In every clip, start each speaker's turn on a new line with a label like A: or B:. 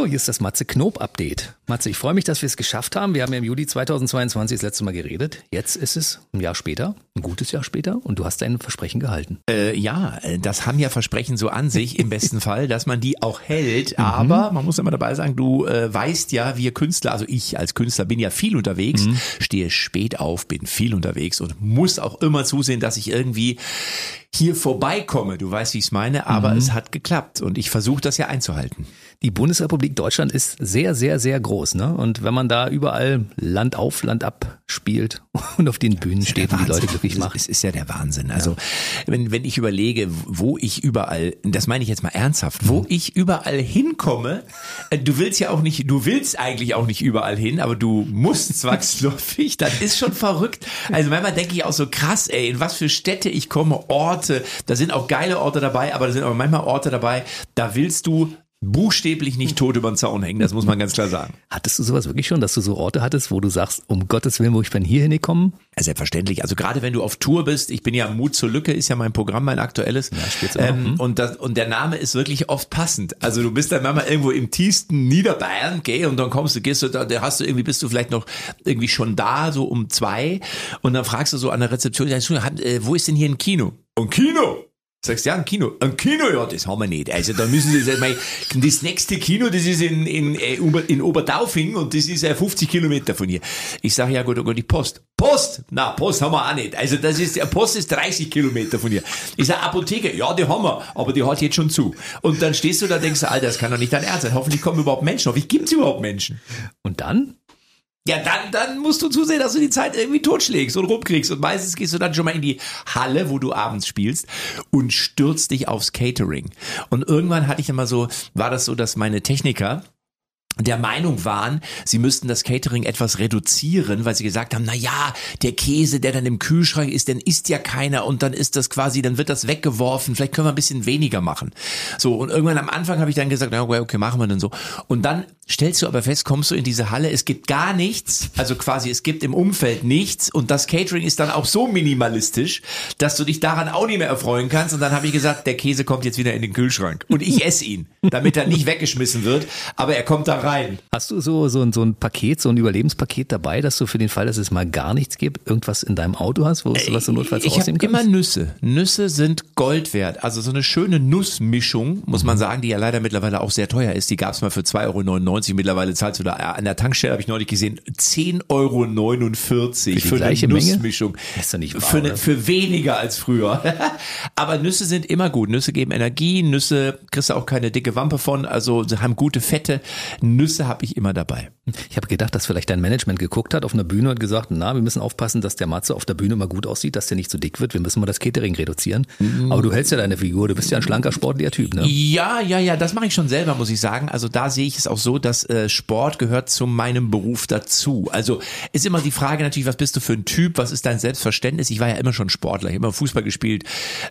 A: So, hier ist das Matze Knob Update. Matze, ich freue mich, dass wir es geschafft haben. Wir haben ja im Juli 2022 das letzte Mal geredet. Jetzt ist es ein Jahr später, ein gutes Jahr später und du hast dein Versprechen gehalten.
B: Äh, ja, das haben ja Versprechen so an sich im besten Fall, dass man die auch hält. Mhm. Aber man muss immer dabei sagen, du äh, weißt ja, wir Künstler, also ich als Künstler bin ja viel unterwegs, mhm. stehe spät auf, bin viel unterwegs und muss auch immer zusehen, dass ich irgendwie hier vorbeikomme. Du weißt, wie ich es meine, aber mhm. es hat geklappt und ich versuche das ja einzuhalten.
A: Die Bundesrepublik Deutschland ist sehr, sehr, sehr groß, ne? Und wenn man da überall Land auf, Land ab spielt und auf den Bühnen steht und die Leute glücklich macht.
B: Es ist ja der Wahnsinn. Also, ja. wenn, wenn ich überlege, wo ich überall, das meine ich jetzt mal ernsthaft, wo mhm. ich überall hinkomme, äh, du willst ja auch nicht, du willst eigentlich auch nicht überall hin, aber du musst zwangsläufig, das ist schon verrückt. Also manchmal denke ich auch so krass, ey, in was für Städte ich komme, Orte, da sind auch geile Orte dabei, aber da sind auch manchmal Orte dabei, da willst du buchstäblich nicht tot über den Zaun hängen, das muss man ganz klar sagen.
A: Hattest du sowas wirklich schon, dass du so Orte hattest, wo du sagst, um Gottes Willen, wo ich bin hier hingekommen?
B: Ja, selbstverständlich. Also gerade wenn du auf Tour bist, ich bin ja Mut zur Lücke, ist ja mein Programm, mein aktuelles. Ja, ähm, hm? und, das, und der Name ist wirklich oft passend. Also du bist dann manchmal irgendwo im tiefsten Niederbayern, gell, und dann kommst du, gehst du da, hast du irgendwie, bist du vielleicht noch irgendwie schon da, so um zwei, und dann fragst du so an der Rezeption, äh, wo ist denn hier ein Kino? Ein Kino? Sagst ja, ein Kino. Ein Kino, ja, das haben wir nicht. Also da müssen Sie sagen, das nächste Kino, das ist in, in, äh, in Oberdaufing und das ist 50 Kilometer von hier. Ich sage, ja gut, oh gut, die Post. Post? Na, Post haben wir auch nicht. Also das ist, Post ist 30 Kilometer von hier. Ich sage, Apotheke, ja, die haben wir, aber die hat jetzt schon zu. Und dann stehst du da und denkst, Alter, das kann doch nicht dein Ernst sein. Hoffentlich kommen überhaupt Menschen. Hoffentlich gibt es überhaupt Menschen.
A: Und dann?
B: Ja, dann, dann musst du zusehen, dass du die Zeit irgendwie totschlägst und rumkriegst. Und meistens gehst du dann schon mal in die Halle, wo du abends spielst und stürzt dich aufs Catering. Und irgendwann hatte ich immer so, war das so, dass meine Techniker, der Meinung waren, sie müssten das Catering etwas reduzieren, weil sie gesagt haben, na ja, der Käse, der dann im Kühlschrank ist, den isst ja keiner und dann ist das quasi, dann wird das weggeworfen, vielleicht können wir ein bisschen weniger machen. So, und irgendwann am Anfang habe ich dann gesagt, na okay, machen wir dann so. Und dann stellst du aber fest, kommst du in diese Halle, es gibt gar nichts, also quasi es gibt im Umfeld nichts und das Catering ist dann auch so minimalistisch, dass du dich daran auch nicht mehr erfreuen kannst und dann habe ich gesagt, der Käse kommt jetzt wieder in den Kühlschrank und ich esse ihn, damit er nicht weggeschmissen wird, aber er kommt da rein.
A: Hast du so, so, so ein Paket, so ein Überlebenspaket dabei, dass du für den Fall, dass es mal gar nichts gibt, irgendwas in deinem Auto hast, wo du was du notfalls
B: Ich habe immer Nüsse. Nüsse sind Gold wert. Also so eine schöne Nussmischung, muss man sagen, die ja leider mittlerweile auch sehr teuer ist. Die gab es mal für 2,99 Euro. Mittlerweile zahlst du da an der Tankstelle, habe ich neulich gesehen, 10,49 Euro für,
A: für eine
B: Nussmischung.
A: Menge? Ist doch nicht wahr,
B: für, ne, für weniger als früher. Aber Nüsse sind immer gut. Nüsse geben Energie. Nüsse kriegst du auch keine dicke Wampe von. Also sie haben gute Fette. Nüsse habe ich immer dabei.
A: Ich habe gedacht, dass vielleicht dein Management geguckt hat auf einer Bühne und gesagt, na, wir müssen aufpassen, dass der Matze auf der Bühne mal gut aussieht, dass der nicht zu so dick wird. Wir müssen mal das Catering reduzieren. Mhm. Aber du hältst ja deine Figur, du bist ja ein schlanker, sportlicher Typ, ne?
B: Ja, ja, ja, das mache ich schon selber, muss ich sagen. Also da sehe ich es auch so, dass äh, Sport gehört zu meinem Beruf dazu. Also ist immer die Frage natürlich, was bist du für ein Typ, was ist dein Selbstverständnis? Ich war ja immer schon Sportler, ich habe immer Fußball gespielt,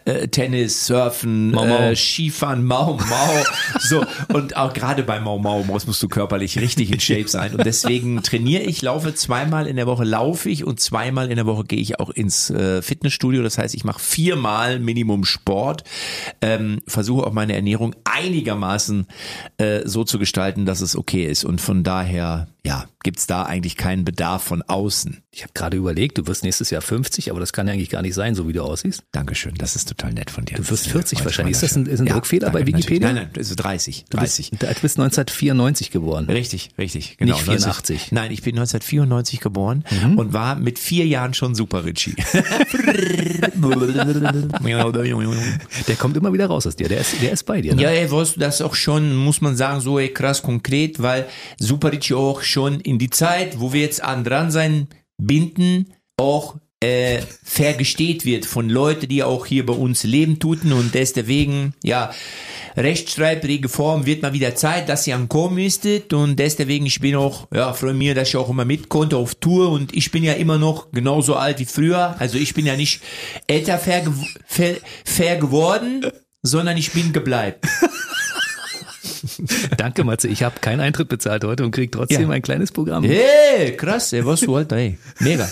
B: äh, Tennis, Surfen, Mau, Mau. Äh, Skifahren, Mau Mau. so und auch gerade bei Mau Mau musst du körperlich richtig in Shape sein und deswegen trainiere ich, laufe zweimal in der Woche laufe ich und zweimal in der Woche gehe ich auch ins äh, Fitnessstudio. Das heißt, ich mache viermal Minimum Sport, ähm, versuche auch meine Ernährung einigermaßen äh, so zu gestalten, dass es okay ist und von daher ja, gibt's da eigentlich keinen Bedarf von außen.
A: Ich habe gerade überlegt, du wirst nächstes Jahr 50, aber das kann ja eigentlich gar nicht sein, so wie du aussiehst.
B: Dankeschön, das ist total nett von dir.
A: Du wirst 40 wahrscheinlich. Ist das ein, ist ein ja, Druckfehler danke, bei Wikipedia?
B: Natürlich. Nein, nein, ist 30. 30.
A: Du bist, du bist 1994 geboren.
B: Richtig, richtig. Genau.
A: Nicht 84.
B: 90, nein, ich bin 1994 geboren mhm. und war mit vier Jahren schon Super Richie.
A: der kommt immer wieder raus aus dir. Der ist, der ist bei dir. Ne?
B: Ja, wusste das auch schon, muss man sagen, so krass konkret, weil Super Richie auch schon in die Zeit, wo wir jetzt an dran sein binden, auch äh, vergesteht wird von Leuten, die auch hier bei uns leben tuten. Und deswegen, ja, rechtschreibrige Form wird mal wieder Zeit, dass sie ankommen müsstet. Und deswegen, ich bin auch, ja, freue mich, dass ich auch immer mit konnte auf Tour. Und ich bin ja immer noch genauso alt wie früher, also ich bin ja nicht älter fair, fair, fair geworden, sondern ich bin gebleibt.
A: Danke, Matze. Ich habe keinen Eintritt bezahlt heute und krieg trotzdem ja. ein kleines Programm.
B: Hey, krass, ey, was du halt, ey. Mega.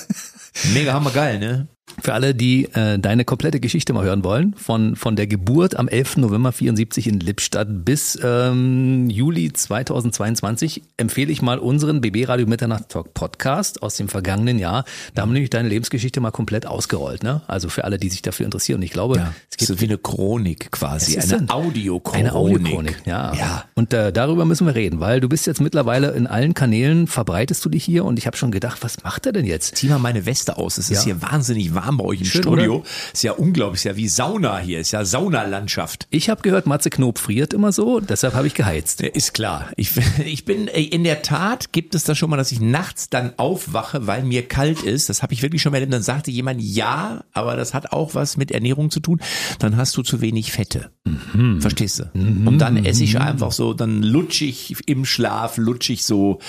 B: Mega hammergeil, ne?
A: Für alle, die äh, deine komplette Geschichte mal hören wollen, von, von der Geburt am 11. November 74 in Lippstadt bis ähm, Juli 2022, empfehle ich mal unseren BB Radio Mitternacht Talk Podcast aus dem vergangenen Jahr. Da haben wir nämlich deine Lebensgeschichte mal komplett ausgerollt. Ne? Also für alle, die sich dafür interessieren. Und ich glaube,
B: Ja, es gibt so wie eine Chronik quasi,
A: ist
B: eine
A: ein-
B: Audiochronik.
A: Eine Audiochronik, ja.
B: Ja.
A: Und äh, darüber müssen wir reden, weil du bist jetzt mittlerweile in allen Kanälen, verbreitest du dich hier und ich habe schon gedacht, was macht er denn jetzt?
B: Zieh mal meine Weste aus. Es ist
A: Ja.
B: hier wahnsinnig warm bei euch im
A: Schön,
B: Studio.
A: oder?
B: Ist ja unglaublich, ist ja wie Sauna hier, ist ja Saunalandschaft.
A: Ich habe gehört, Matze Knob friert immer so, deshalb habe ich geheizt.
B: Ist klar. Ich, ich bin äh, in der Tat gibt es das schon mal, dass ich nachts dann aufwache, weil mir kalt ist. Das habe ich wirklich schon mal erlebt. Dann sagte jemand, ja, aber das hat auch was mit Ernährung zu tun. Dann hast du zu wenig Fette. Verstehst du? Und dann esse ich einfach so, dann lutsch ich im Schlaf, lutsch ich so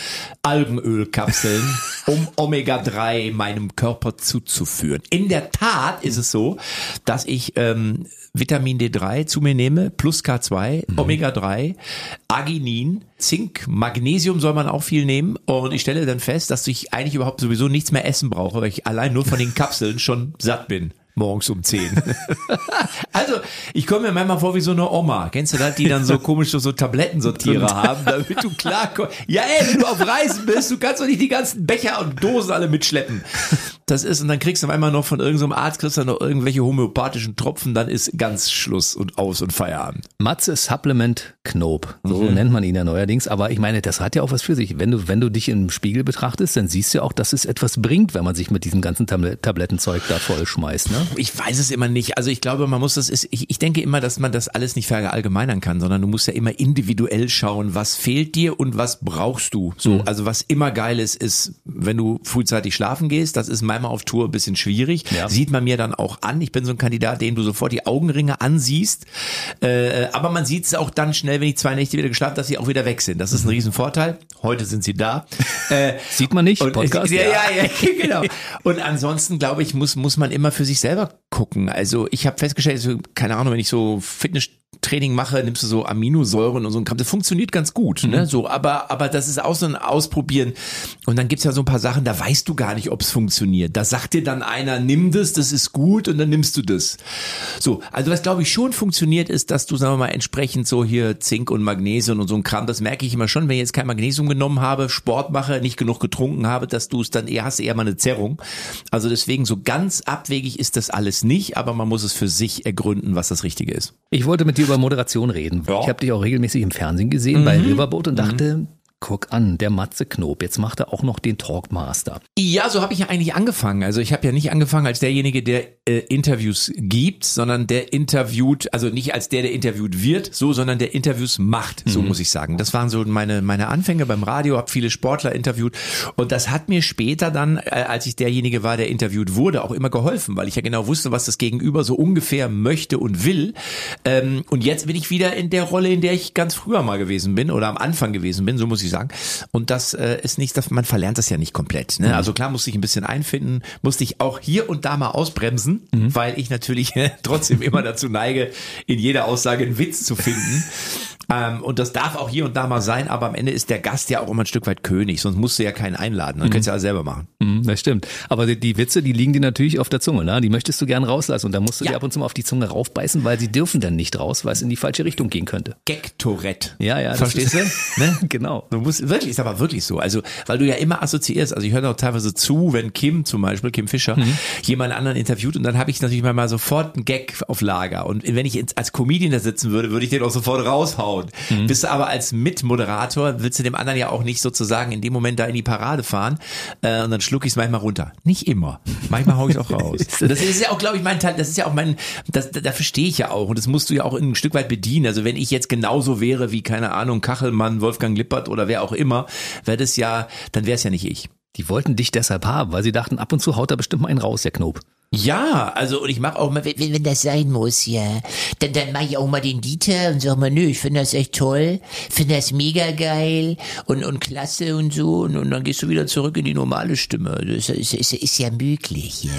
B: Algenölkapseln, um Omega-3 meinem Körper zuzuführen. In der Tat ist es so, dass ich ähm, Vitamin D3 zu mir nehme, plus K2, Omega-3, Arginin, Zink, Magnesium soll man auch viel nehmen. Und ich stelle dann fest, dass ich eigentlich überhaupt sowieso nichts mehr essen brauche, weil ich allein nur von den Kapseln schon satt bin. Morgens um 10. also, ich komme mir manchmal vor wie so eine Oma. Kennst du das, die dann so komisch so, so Tablettensortierer haben, damit du klarkommst. Ja, ey, wenn du auf Reisen bist, du kannst doch nicht die ganzen Becher und Dosen alle mitschleppen. Das ist, und dann kriegst du einmal noch von irgendeinem Arzt, kriegst du noch irgendwelche homöopathischen Tropfen, dann ist ganz Schluss und aus und Feierabend.
A: Matze Supplement Knob, so
B: Mhm.
A: nennt man ihn ja neuerdings. Aber ich meine, das hat ja auch was für sich. Wenn du, wenn du dich im Spiegel betrachtest, dann siehst du ja auch, dass es etwas bringt, wenn man sich mit diesem ganzen Tablet Tablettenzeug da vollschmeißt. Ne?
B: Ich weiß es immer nicht. Also ich glaube, man muss das, ist, ich, ich denke immer, dass man das alles nicht verallgemeinern kann, sondern du musst ja immer individuell schauen, was fehlt dir und was brauchst du. So, also was immer geil ist, ist, wenn du frühzeitig schlafen gehst, das ist manchmal auf Tour ein bisschen schwierig.
A: Ja.
B: Sieht man mir dann auch an. Ich bin so ein Kandidat, den du sofort die Augenringe ansiehst. Äh, aber man sieht es auch dann schnell, wenn ich zwei Nächte wieder geschlafen, dass sie auch wieder weg sind. Das ist ein Riesenvorteil. Heute sind sie da. Äh,
A: Sieht man nicht?
B: und
A: Podcast?
B: Ja, ja, ja, genau. Und ansonsten, glaube ich, muss, muss man immer für sich selber gucken. Also ich habe festgestellt, so, keine Ahnung, wenn ich so Fitnesstraining mache, nimmst du so Aminosäuren und so ein Kram. Das funktioniert ganz gut, ne? So, aber, aber das ist auch so ein Ausprobieren. Und dann gibt's ja so ein paar Sachen, da weißt du gar nicht, ob's funktioniert. Da sagt dir dann einer, nimm das, das ist gut und dann nimmst du das. So, also was glaube ich schon funktioniert, ist, dass du, sagen wir mal, entsprechend so hier Zink und Magnesium und so ein Kram, das merke ich immer schon, wenn ich jetzt kein Magnesium genommen habe, Sport mache, nicht genug getrunken habe, dass du es dann eher hast, eher mal eine Zerrung. Also deswegen so ganz abwegig ist das alles nicht, aber man muss es für sich ergründen, was das Richtige ist.
A: Ich wollte mit dir über Moderation reden.
B: Ja.
A: Ich habe dich auch regelmäßig im Fernsehen gesehen bei Riverboat und dachte, guck an, der Matze Knob, jetzt macht er auch noch den Talkmaster.
B: Ja, so habe ich ja eigentlich angefangen. Also ich habe ja nicht angefangen als derjenige, der äh, Interviews gibt, sondern der interviewt, also nicht als der, der interviewt wird, so, sondern der Interviews macht, so muss ich sagen. Das waren so meine meine Anfänge beim Radio, habe viele Sportler interviewt und das hat mir später dann, äh, als ich derjenige war, der interviewt wurde, auch immer geholfen, weil ich ja genau wusste, was das Gegenüber so ungefähr möchte und will. Ähm, und jetzt bin ich wieder in der Rolle, in der ich ganz früher mal gewesen bin oder am Anfang gewesen bin, so muss ich sagen. Und das äh, ist nicht, dass man verlernt das ja nicht komplett. Ne? Also klar musste ich ein bisschen einfinden, musste ich auch hier und da mal ausbremsen, weil ich natürlich trotzdem immer dazu neige, in jeder Aussage einen Witz zu finden. Ähm, und das darf auch hier und da mal sein, aber am Ende ist der Gast ja auch immer ein Stück weit König, sonst musst du ja keinen einladen. Dann könntest du ja alles selber machen.
A: Mhm, das stimmt. Aber die, die Witze, die liegen dir natürlich auf der Zunge, ne? Die möchtest du gern rauslassen und da musst du
B: Ja.
A: dir ab und zu mal auf die Zunge raufbeißen, weil sie dürfen dann nicht raus, weil es in die falsche Richtung gehen könnte.
B: Gag-Tourette.
A: Ja, ja. das
B: Verstehst du? Ne?
A: genau.
B: Du musst, wirklich, ist aber wirklich so. Also, weil du ja immer assoziierst. Also, ich höre auch teilweise zu, wenn Kim zum Beispiel, Kim Fischer, jemand anderen interviewt und dann habe ich natürlich mal, sofort einen Gag auf Lager. Und wenn ich jetzt als Comedian da sitzen würde, würde ich den auch sofort raushauen. Bist du aber als Mitmoderator, willst du dem anderen ja auch nicht sozusagen in dem Moment da in die Parade fahren. Äh, und dann schluck ich es manchmal runter. Nicht immer. Manchmal hau ich es auch raus. das ist ja auch, glaube ich, mein Teil, das ist ja auch mein, das, dafür stehe ich ja auch. Und das musst du ja auch ein Stück weit bedienen. Also wenn ich jetzt genauso wäre wie, keine Ahnung, Kachelmann, Wolfgang Lippert oder wer auch immer, wäre das ja, dann wäre es ja nicht ich.
A: Die wollten dich deshalb haben, weil sie dachten, ab und zu haut er bestimmt mal einen raus, der Knob.
B: Ja, also und ich mache auch mal,
C: wenn, wenn das sein muss, ja. Dann, dann mache ich auch mal den Dieter und sag mal, nö, ich finde das echt toll, finde das mega geil und, und klasse und so. Und, und dann gehst du wieder zurück in die normale Stimme. Das ist, ist, ist ja möglich, ja.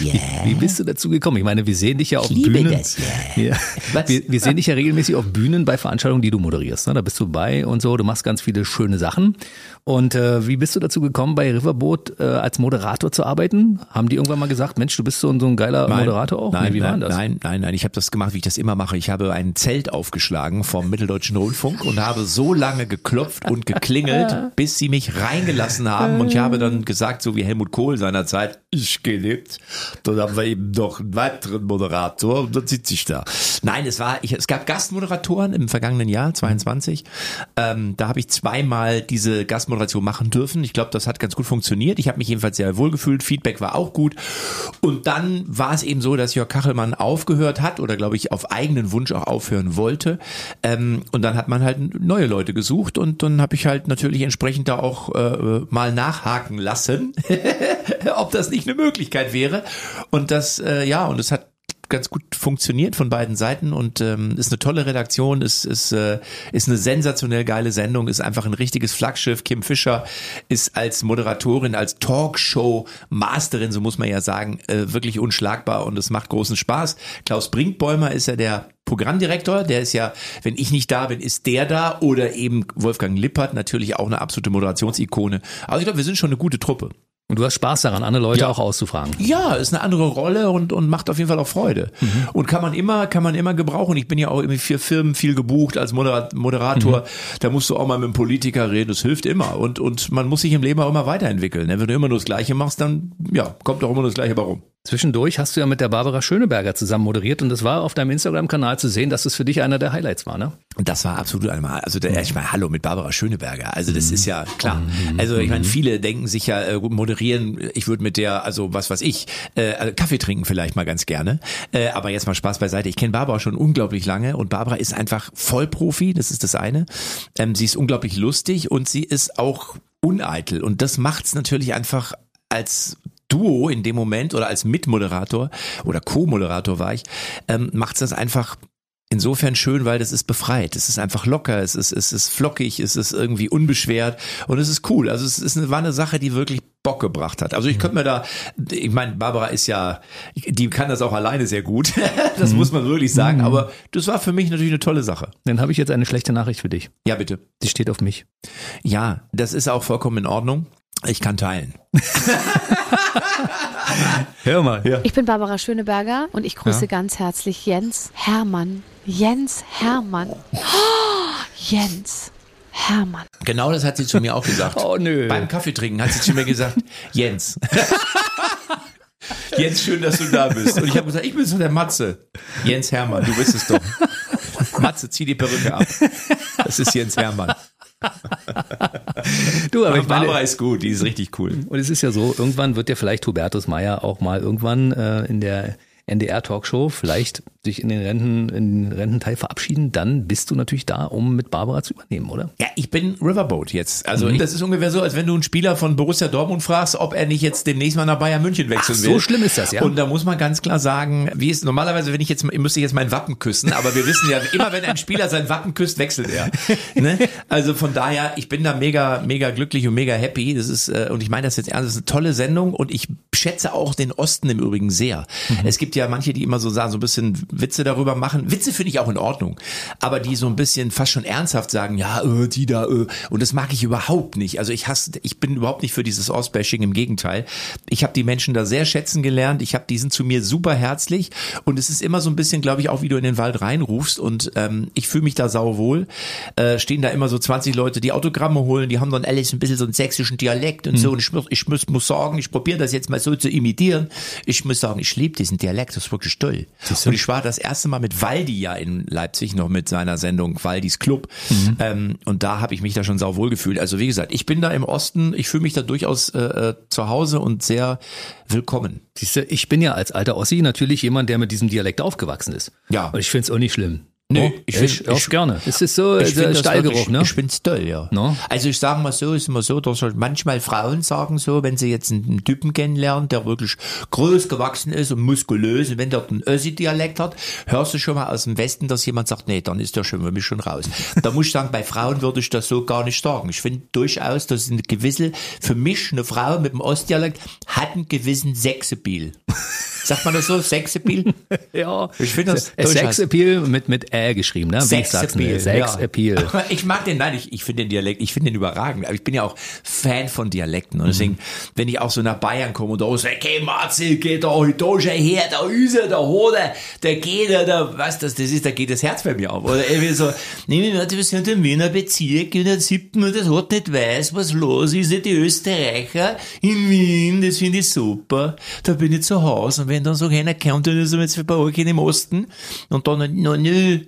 C: Ja.
A: Wie bist du dazu gekommen? Ich meine, wir sehen dich ja auf
C: Ich liebe
A: Bühnen.
C: das, ja.
A: Ja.
B: Was?
A: Wir, wir sehen dich ja regelmäßig auf Bühnen bei Veranstaltungen, die du moderierst. Ne? Da bist du bei und so. Du machst ganz viele schöne Sachen. Und äh, wie bist du dazu gekommen, bei Riverboat äh, als Moderator zu arbeiten? Haben die irgendwann mal gesagt, Mensch, Mensch, du bist so, ein- so ein geiler Moderator auch?
B: Nein,
A: nee, wie
B: nein,
A: war das?
B: nein, nein, nein. Ich habe das gemacht, wie ich das immer mache. Ich habe ein Zelt aufgeschlagen vom Mitteldeutschen Rundfunk und habe so lange geklopft und geklingelt, bis sie mich reingelassen haben. Und ich habe dann gesagt, so wie Helmut Kohl seinerzeit, ich gehe nicht. Dann haben wir eben noch einen weiteren Moderator und dann sitze ich da. Nein, es war, ich, es gab Gastmoderatoren im vergangenen Jahr, 22. Ähm, da habe ich zweimal diese Gastmoderation machen dürfen. Ich glaube, das hat ganz gut funktioniert. Ich habe mich jedenfalls sehr wohl gefühlt. Feedback war auch gut. Und dann war es eben so, dass Jörg Kachelmann aufgehört hat oder glaube ich auf eigenen Wunsch auch aufhören wollte. Ähm, und dann hat man halt neue Leute gesucht und dann habe ich halt natürlich entsprechend da auch äh, mal nachhaken lassen, ob das nicht eine Möglichkeit wäre. Und das, äh, ja, und es hat ganz gut funktioniert von beiden Seiten und ähm, ist eine tolle Redaktion, ist ist äh, ist eine sensationell geile Sendung, ist einfach ein richtiges Flaggschiff. Kim Fischer ist als Moderatorin, als Talkshow Masterin, so muss man ja sagen, äh, wirklich unschlagbar und es macht großen Spaß. Klaus Brinkbäumer ist ja der Programmdirektor, der ist ja, wenn ich nicht da bin, ist der da oder eben Wolfgang Lippert, natürlich auch eine absolute Moderationsikone. Aber ich glaube, wir sind schon eine gute Truppe.
A: Und du hast Spaß daran, andere Leute
B: Ja.
A: auch auszufragen.
B: Ja, ist eine andere Rolle und, und macht auf jeden Fall auch Freude. Und kann man immer, kann man immer gebrauchen. Ich bin ja auch irgendwie für Firmen viel gebucht als Modera- Moderator. Da musst du auch mal mit einem Politiker reden. Das hilft immer. Und, und man muss sich im Leben auch immer weiterentwickeln. ne? Wenn du immer nur das Gleiche machst, dann, ja, kommt auch immer nur das Gleiche warum.
A: Zwischendurch hast du ja mit der Barbara Schöneberger zusammen moderiert und es war auf deinem Instagram-Kanal zu sehen, dass es für dich einer der Highlights war, ne?
B: Und das war absolut einmal, also der, ich meine, hallo mit Barbara Schöneberger. Also das ist ja klar. Also ich meine, viele denken sich ja, äh, moderieren, ich würde mit der, also was weiß ich, äh, also Kaffee trinken vielleicht mal ganz gerne. Äh, aber jetzt mal Spaß beiseite. Ich kenne Barbara schon unglaublich lange und Barbara ist einfach Vollprofi, das ist das eine. Ähm, sie ist unglaublich lustig und sie ist auch uneitel. Und das macht's natürlich einfach als Duo in dem Moment oder als Mitmoderator oder Co-Moderator war ich, ähm, macht's das einfach insofern schön, weil das ist befreit. Es ist einfach locker, es ist, es ist flockig, es ist irgendwie unbeschwert und es ist cool. Also es ist eine, war eine Sache, die wirklich Bock gebracht hat. Also ich könnte mir da, ich meine, Barbara ist ja, die kann das auch alleine sehr gut. das muss man wirklich sagen. Aber das war für mich natürlich eine tolle Sache.
A: Dann habe ich jetzt eine schlechte Nachricht für dich.
B: Ja, bitte.
A: Sie steht auf mich.
B: Ja, das ist auch vollkommen in Ordnung. Ich kann teilen.
A: Hör mal. Ja.
D: Ich bin Barbara Schöneberger und ich grüße ganz herzlich Jens Hermann. Jens Hermann. Oh, Jens Hermann.
B: Genau das hat sie zu mir auch gesagt.
A: Oh, nö.
B: Beim Kaffeetrinken hat sie zu mir gesagt, Jens. Jens, schön, dass du da bist. Und ich habe gesagt, ich bin so der Matze. Jens Hermann, du bist es doch. Matze, zieh die Perücke ab. Das ist Jens Hermann.
A: Du, aber ich meine,
B: Barbara ist gut, die ist richtig cool.
A: und es ist ja so, irgendwann wird ja vielleicht Hubertus Meyer auch mal irgendwann äh, in der NDR-Talkshow vielleicht sich in den Renten, in den Rententeil verabschieden, dann bist du natürlich da, um mit Barbara zu übernehmen, oder?
B: Ja, ich bin Riverboat jetzt. Also das ist ungefähr so, als wenn du einen Spieler von Borussia Dortmund fragst, ob er nicht jetzt demnächst mal nach Bayern München wechseln
A: Ach,
B: will.
A: so schlimm ist das, ja.
B: Und da muss man ganz klar sagen, wie ist normalerweise, wenn ich jetzt, müsste ich jetzt mein Wappen küssen, aber wir wissen ja, immer wenn ein Spieler sein Wappen küsst, wechselt er. Ne? Also von daher, ich bin da mega, mega glücklich und mega happy. Das ist, äh, und ich meine das jetzt ernst, das ist eine tolle Sendung und ich schätze auch den Osten im Übrigen sehr. Es gibt ja manche, die immer so sagen, so ein bisschen Witze darüber machen. Witze finde ich auch in Ordnung, aber die so ein bisschen fast schon ernsthaft sagen, ja, äh, die da, äh, und das mag ich überhaupt nicht. Also ich hasse, ich bin überhaupt nicht für dieses Ostbashing, im Gegenteil. Ich habe die Menschen da sehr schätzen gelernt. Ich habe, die sind zu mir super herzlich und es ist immer so ein bisschen, glaube ich, auch wie du in den Wald reinrufst und ähm, ich fühle mich da sauwohl. Äh, stehen da immer so 20 Leute, die Autogramme holen, die haben dann alles ein bisschen so einen sächsischen Dialekt und so und ich, muss- ich muss, muss sagen, ich probiere das jetzt mal so zu imitieren. Ich muss sagen, ich liebe diesen Dialekt, das ist wirklich toll. Und ich war das erste Mal mit Waldi ja in Leipzig noch mit seiner Sendung Waldis Club ähm, und da habe ich mich da schon sauwohl gefühlt. Also wie gesagt, ich bin da im Osten, ich fühle mich da durchaus äh, äh, zu Hause und sehr willkommen.
A: Siehst du, ich bin ja als alter Ossi natürlich jemand, der mit diesem Dialekt aufgewachsen ist.
B: Ja.
A: Und ich finde es auch nicht schlimm.
B: Nee,
A: No?
B: ich
A: ich,
B: ich-
A: gerne. Es ist so
B: Ich das
A: Stallgeruch,
B: wirklich-
A: ne?
B: Ich find's toll, ja.
A: No?
B: Also ich sage mal so, ist immer so, dass halt manchmal Frauen sagen so, wenn sie jetzt einen, Typen kennenlernen, der wirklich groß gewachsen ist und muskulös, und wenn der einen Össi-Dialekt hat, hörst du schon mal aus dem Westen, dass jemand sagt, nee, dann ist der schon für mich schon raus. Da muss ich sagen, bei Frauen würde ich das so gar nicht sagen. Ich finde durchaus, dass eine gewisse, für mich eine Frau mit dem Ostdialekt hat einen gewissen Sexappeal. Sagt man das so? Sexappeal?
A: Ja,
B: Ich finde das
A: Sex
B: durchaus-
A: Appeal mit, mit Ä geschrieben, ne? Wie ich sag's mir. Sex
B: ja. Ich mag den, nein, ich, ich finde den Dialekt, ich finde den überragend. Aber ich bin ja auch Fan von Dialekten. Und deswegen, wenn ich auch so nach Bayern komme und da ist, okay, Marcel, geht da heute her, da ist er, da hat er, da geht er, da, was das, das ist, da geht das Herz bei mir auf. Oder irgendwie so, nehmen wir, wir sind im Wiener Bezirk in der siebten und das hat nicht weiß, was los ist, die Österreicher in Wien, das finde ich super. Da bin ich zu Hause und wenn dann so einer kommt, dann ist er jetzt bei euch in dem Osten und dann, no, nö,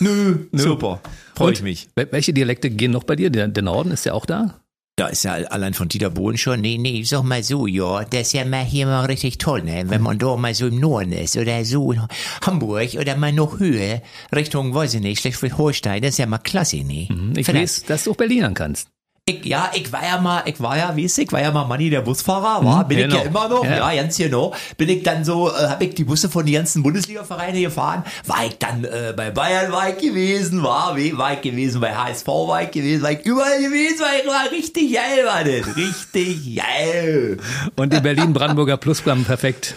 B: nö, super. Freue ich mich.
A: wel- Welche Dialekte gehen noch bei dir? Der, der Norden ist ja auch da?
B: Da ist ja allein von Dieter Bohlen schon.
C: Nee, nee, ich sag mal so, ja, das ist ja mal hier mal richtig toll, ne? Wenn man da mal so im Norden ist oder so in Hamburg oder mal noch höher, Richtung, weiß ich nicht, Schleswig-Holstein, das ist ja mal klasse, ne?
A: Ich
C: Vielleicht-
A: weiß, dass du auch Berlinern kannst.
B: Ich, ja, ich war ja mal, ich war ja, wie ist ich, war ja mal Manni der Busfahrer, war, bin ich
A: genau.
B: ja immer noch,
A: Ja.
B: ja, ganz genau. Bin ich dann so, äh, habe ich die Busse von den ganzen Bundesliga-Vereine gefahren, war ich dann äh, bei Bayern war ich gewesen, war, war ich gewesen, bei HSV war ich gewesen, war ich überall gewesen, war ich war richtig geil, war das, richtig geil.
A: Und die Berlin-Brandenburger Plusprogramm perfekt.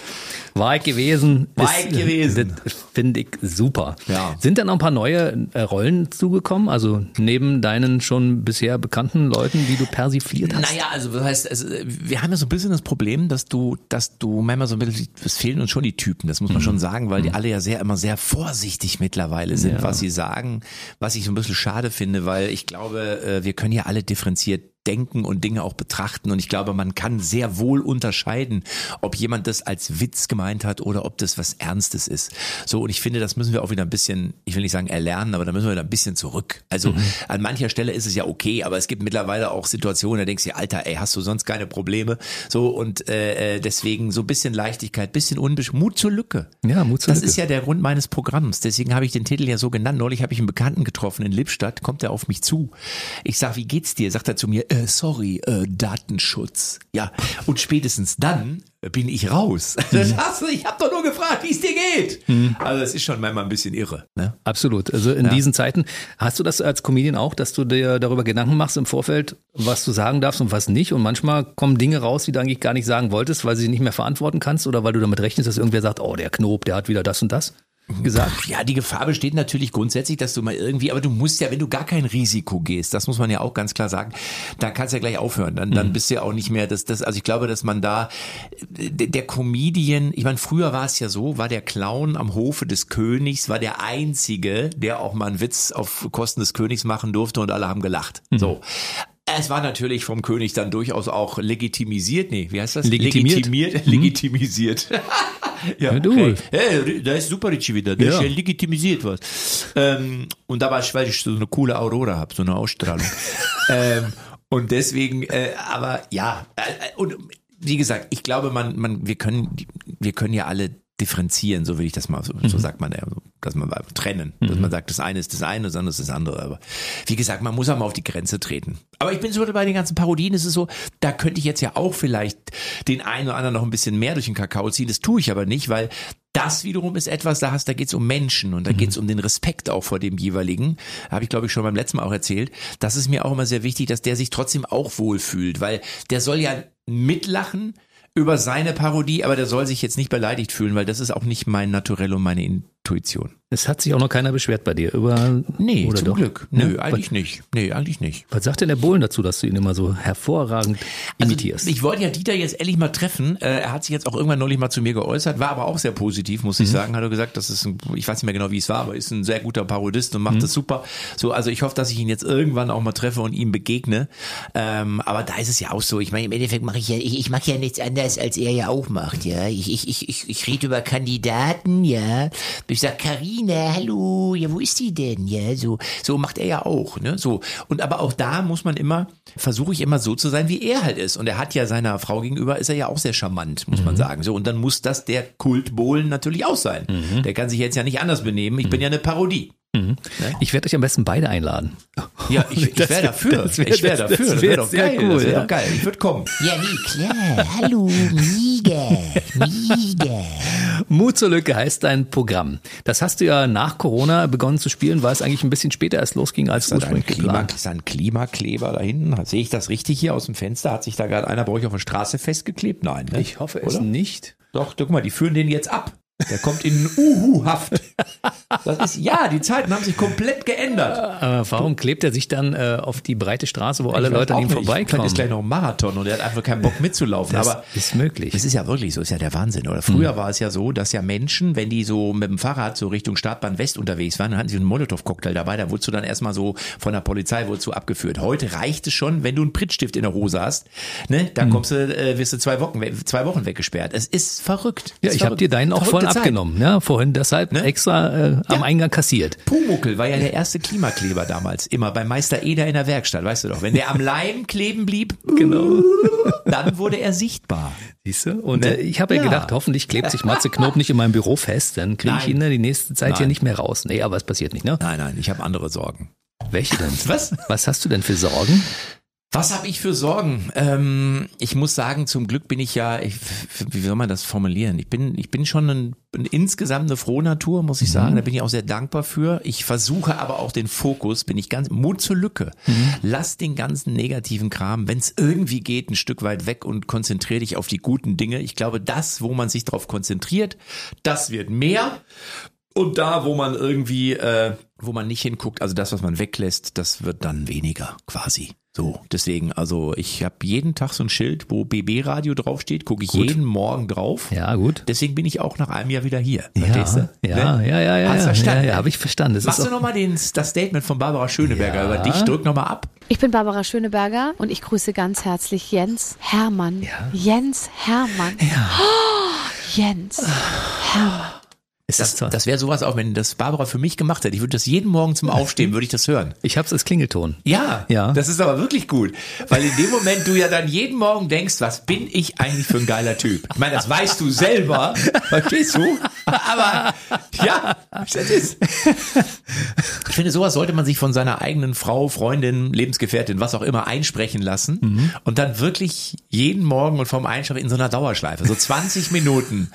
A: War ich gewesen.
B: War ich gewesen.
A: Finde ich super.
B: Ja.
A: Sind dann noch ein paar neue äh, Rollen zugekommen? Also neben deinen schon bisher bekannten Leuten, die du persifliert hast?
B: Naja, also das heißt, also, wir haben ja so ein bisschen das Problem, dass du, dass du manchmal so ein bisschen, es fehlen uns schon die Typen, das muss man schon sagen, weil die alle ja sehr immer sehr vorsichtig mittlerweile sind,
A: Ja.
B: was sie sagen, was ich so ein bisschen schade finde, weil ich glaube, äh, wir können ja alle differenziert denken und Dinge auch betrachten und ich glaube, man kann sehr wohl unterscheiden, ob jemand das als Witz gemeint hat oder ob das was Ernstes ist. So und ich finde, das müssen wir auch wieder ein bisschen, ich will nicht sagen erlernen, aber da müssen wir wieder ein bisschen zurück. Also an mancher Stelle ist es ja okay, aber es gibt mittlerweile auch Situationen, da denkst du, Alter, ey, hast du sonst keine Probleme? So und äh, äh, deswegen so ein bisschen Leichtigkeit, bisschen unbesch Mut zur Lücke.
A: Ja, Mut zur
B: Das
A: Lücke.
B: ist ja der Grund meines Programms. Deswegen habe ich den Titel ja so genannt. Neulich habe ich einen Bekannten getroffen in Lippstadt, kommt er auf mich zu. Ich sag, wie geht's dir? Sagt er zu mir, äh, sorry, äh, Datenschutz. Ja, und spätestens dann bin ich raus. Das hast du, ich habe doch nur gefragt, wie es dir geht. Also das ist schon manchmal ein bisschen irre. Ne?
A: Absolut. Also in diesen Zeiten, hast du das als Comedian auch, dass du dir darüber Gedanken machst im Vorfeld, was du sagen darfst und was nicht? Und manchmal kommen Dinge raus, die du eigentlich gar nicht sagen wolltest, weil sie nicht mehr verantworten kannst oder weil du damit rechnest, dass irgendwer sagt, oh, der Knob, der hat wieder das und das gesagt.
B: Ja, die Gefahr besteht natürlich grundsätzlich, dass du mal irgendwie, aber du musst ja, wenn du gar kein Risiko gehst, das muss man ja auch ganz klar sagen, da kannst du ja gleich aufhören. Dann, dann bist du ja auch nicht mehr, das, das, also ich glaube, dass man da, der, der Comedian, ich meine, früher war es ja so, war der Clown am Hofe des Königs, war der einzige, der auch mal einen Witz auf Kosten des Königs machen durfte und alle haben gelacht. So. Es war natürlich vom König dann durchaus auch legitimisiert, nee, wie heißt das?
A: Legitimiert.
B: Legitimiert, legitimisiert. ja,
A: Ja, du.
B: Hey, hey, da ist super Richie wieder, der
A: Ja.
B: ist ja legitimisiert was. Ähm, und dabei, weil ich so eine coole Aurora habe, so eine Ausstrahlung. ähm, und deswegen, äh, aber ja, äh, äh, und wie gesagt, ich glaube, man, man, wir können, wir können ja alle differenzieren, so will ich das mal, so, so sagt man ja, dass man trennen, dass man sagt, das eine ist das eine, das andere ist das andere. Aber wie gesagt, man muss auch mal auf die Grenze treten. Aber ich bin so bei den ganzen Parodien, ist es so, da könnte ich jetzt ja auch vielleicht den einen oder anderen noch ein bisschen mehr durch den Kakao ziehen. Das tue ich aber nicht, weil das wiederum ist etwas, da hast, da geht es um Menschen und da geht es um den Respekt auch vor dem jeweiligen. Habe ich, glaube ich, schon beim letzten Mal auch erzählt. Das ist mir auch immer sehr wichtig, dass der sich trotzdem auch wohlfühlt, weil der soll ja mitlachen über seine Parodie, aber der soll sich jetzt nicht beleidigt fühlen, weil das ist auch nicht mein Naturell und meine Intuition.
A: Es hat sich auch noch keiner beschwert bei dir über.
B: Nee,
A: oder
B: zum
A: doch?
B: Glück. Nö,
A: Ja?
B: eigentlich nicht. Nee, eigentlich nicht.
A: Was sagt denn der Bohlen dazu, dass du ihn immer so hervorragend imitierst?
B: Also, ich wollte ja Dieter jetzt ehrlich mal treffen. Äh, er hat sich jetzt auch irgendwann neulich mal zu mir geäußert, war aber auch sehr positiv, muss ich sagen. Hat er gesagt, das ist ein, ich weiß nicht mehr genau, wie es war, aber ist ein sehr guter Parodist und macht das super. So, also ich hoffe, dass ich ihn jetzt irgendwann auch mal treffe und ihm begegne. Ähm, aber da ist es ja auch so. Ich meine,
C: Im Endeffekt mache ich ja, ich, ich mache ja nichts anderes, als er ja auch macht, ja. Ich, ich, ich, ich, ich rede über Kandidaten, ja. Ich sag, Karina, hallo, ja, wo ist die denn, ja, so.
B: So macht er ja auch, ne? So. Und aber auch da muss man immer, versuche ich immer so zu sein, wie er halt ist. Und er hat ja seiner Frau gegenüber, ist er ja auch sehr charmant, muss man sagen. So. Und dann muss das der Kultbohlen natürlich auch sein. Der kann sich jetzt ja nicht anders benehmen. Ich bin ja eine Parodie.
A: Ich werde euch am besten beide einladen.
B: Ja, ich, ich wäre
A: wär-
B: dafür.
A: das wär-
B: ich wäre dafür.
A: das
B: Das
A: wär
B: wäre doch
A: sehr
B: geil.
A: cool,
B: das wäre
A: ja.
B: doch geil. Ich würde kommen.
C: Ja, nee, klar. Hallo, mega, mega.
A: Mut zur Lücke heißt dein Programm. Das hast du ja nach Corona begonnen zu spielen, weil es eigentlich ein bisschen später erst losging als
B: Ist
A: ursprünglich
B: Klima,
A: geplant.
B: ist da ein Klimakleber da hinten? Sehe ich das richtig hier aus dem Fenster? Hat sich da gerade einer bei euch auf der Straße festgeklebt? Nein, ne?
A: Ich hoffe es
B: Oder?
A: nicht.
B: Doch, guck mal, die führen den jetzt ab. Der kommt in Uhu-Haft. Das ist, ja, die Zeiten haben sich komplett geändert.
A: Aber warum klebt er sich dann äh, auf die breite Straße, wo alle
B: Ich
A: Leute an ihm
B: nicht. Vielleicht
A: vorbeikommen?
B: ist gleich noch ein Marathon und er hat einfach keinen Bock mitzulaufen.
A: Das
B: Aber
A: ist möglich.
B: es ist ja wirklich so, ist ja der Wahnsinn. Oder früher war es ja so, dass ja Menschen, wenn die so mit dem Fahrrad so Richtung Startbahn West unterwegs waren, dann hatten sie einen Molotow-Cocktail dabei, da wurdest du dann erstmal so von der Polizei wurdest du abgeführt. Heute reicht es schon, wenn du einen Prittstift in der Hose hast, ne, dann kommst du, äh, wirst du zwei Wochen, we- zwei Wochen weggesperrt. Es ist verrückt.
A: ja,
B: ist
A: ich habe dir deinen auch
B: Verrückte Zeit.
A: abgenommen. Ja, vorhin deshalb
B: Ne?
A: extra äh, am
B: Ja.
A: Eingang kassiert.
B: Pumuckel war ja der erste Klimakleber damals, immer bei Meister Eder in der Werkstatt, weißt du doch. Wenn der am Leim kleben blieb,
A: Genau.
B: dann wurde er sichtbar.
A: Siehst du? Und
B: Ne?
A: äh, ich habe ja.
B: Ja.
A: gedacht, hoffentlich klebt sich Matze Knob nicht in meinem Büro fest, dann kriege ich ihn die nächste Zeit hier
B: Nein.
A: nicht mehr raus. Nee, aber es passiert nicht, ne?
B: Nein, nein, ich habe andere Sorgen.
A: Welche denn?
B: Was?
A: Was hast du denn für Sorgen?
B: Was habe ich für Sorgen? Ähm, ich muss sagen, zum Glück bin ich ja, ich, wie soll man das formulieren? Ich bin, ich bin schon ein, ein insgesamt eine frohe Natur, muss ich sagen. Da bin ich auch sehr dankbar für. Ich versuche aber auch den Fokus, bin ich ganz, Mut zur Lücke. Lass den ganzen negativen Kram, wenn es irgendwie geht, ein Stück weit weg und konzentriere dich auf die guten Dinge. Ich glaube, das, wo man sich darauf konzentriert, das wird mehr. Und da, wo man irgendwie, äh, wo man nicht hinguckt, also das, was man weglässt, das wird dann weniger quasi. So, deswegen, also ich habe jeden Tag so ein Schild, wo BB-Radio draufsteht, gucke ich jeden Morgen drauf.
A: Ja, gut.
B: Deswegen bin ich auch nach einem Jahr wieder hier. Verstehst
A: Ja,
B: du?
A: ja,
B: Ne?
A: ja, ja, ja,
B: Hast
A: ja,
B: verstanden?
A: ja, ja habe ich verstanden. Das
B: Machst
A: ist
B: du nochmal das Statement von Barbara Schöneberger
A: Ja.
B: über dich? Drück nochmal ab.
D: Ich bin Barbara Schöneberger und ich grüße ganz herzlich Jens Hermann. Jens Hermann. Oh, Jens Hermann.
A: Ist
B: Das,
A: das toll.
B: das wäre sowas auch, wenn das Barbara für mich gemacht hätte. Ich würde das jeden Morgen zum Aufstehen, würde ich das hören.
A: ich habe es als Klingelton.
B: Ja,
A: Ja.
B: das ist aber wirklich gut. Weil in dem Moment du ja dann jeden Morgen denkst, was bin ich eigentlich für ein geiler Typ? Ich meine, das weißt du selber, verstehst du? Aber ja, das ist. Ich finde, sowas sollte man sich von seiner eigenen Frau, Freundin, Lebensgefährtin, was auch immer, einsprechen lassen und dann wirklich jeden Morgen und vom Einschlafen in so einer Dauerschleife, so 20 Minuten.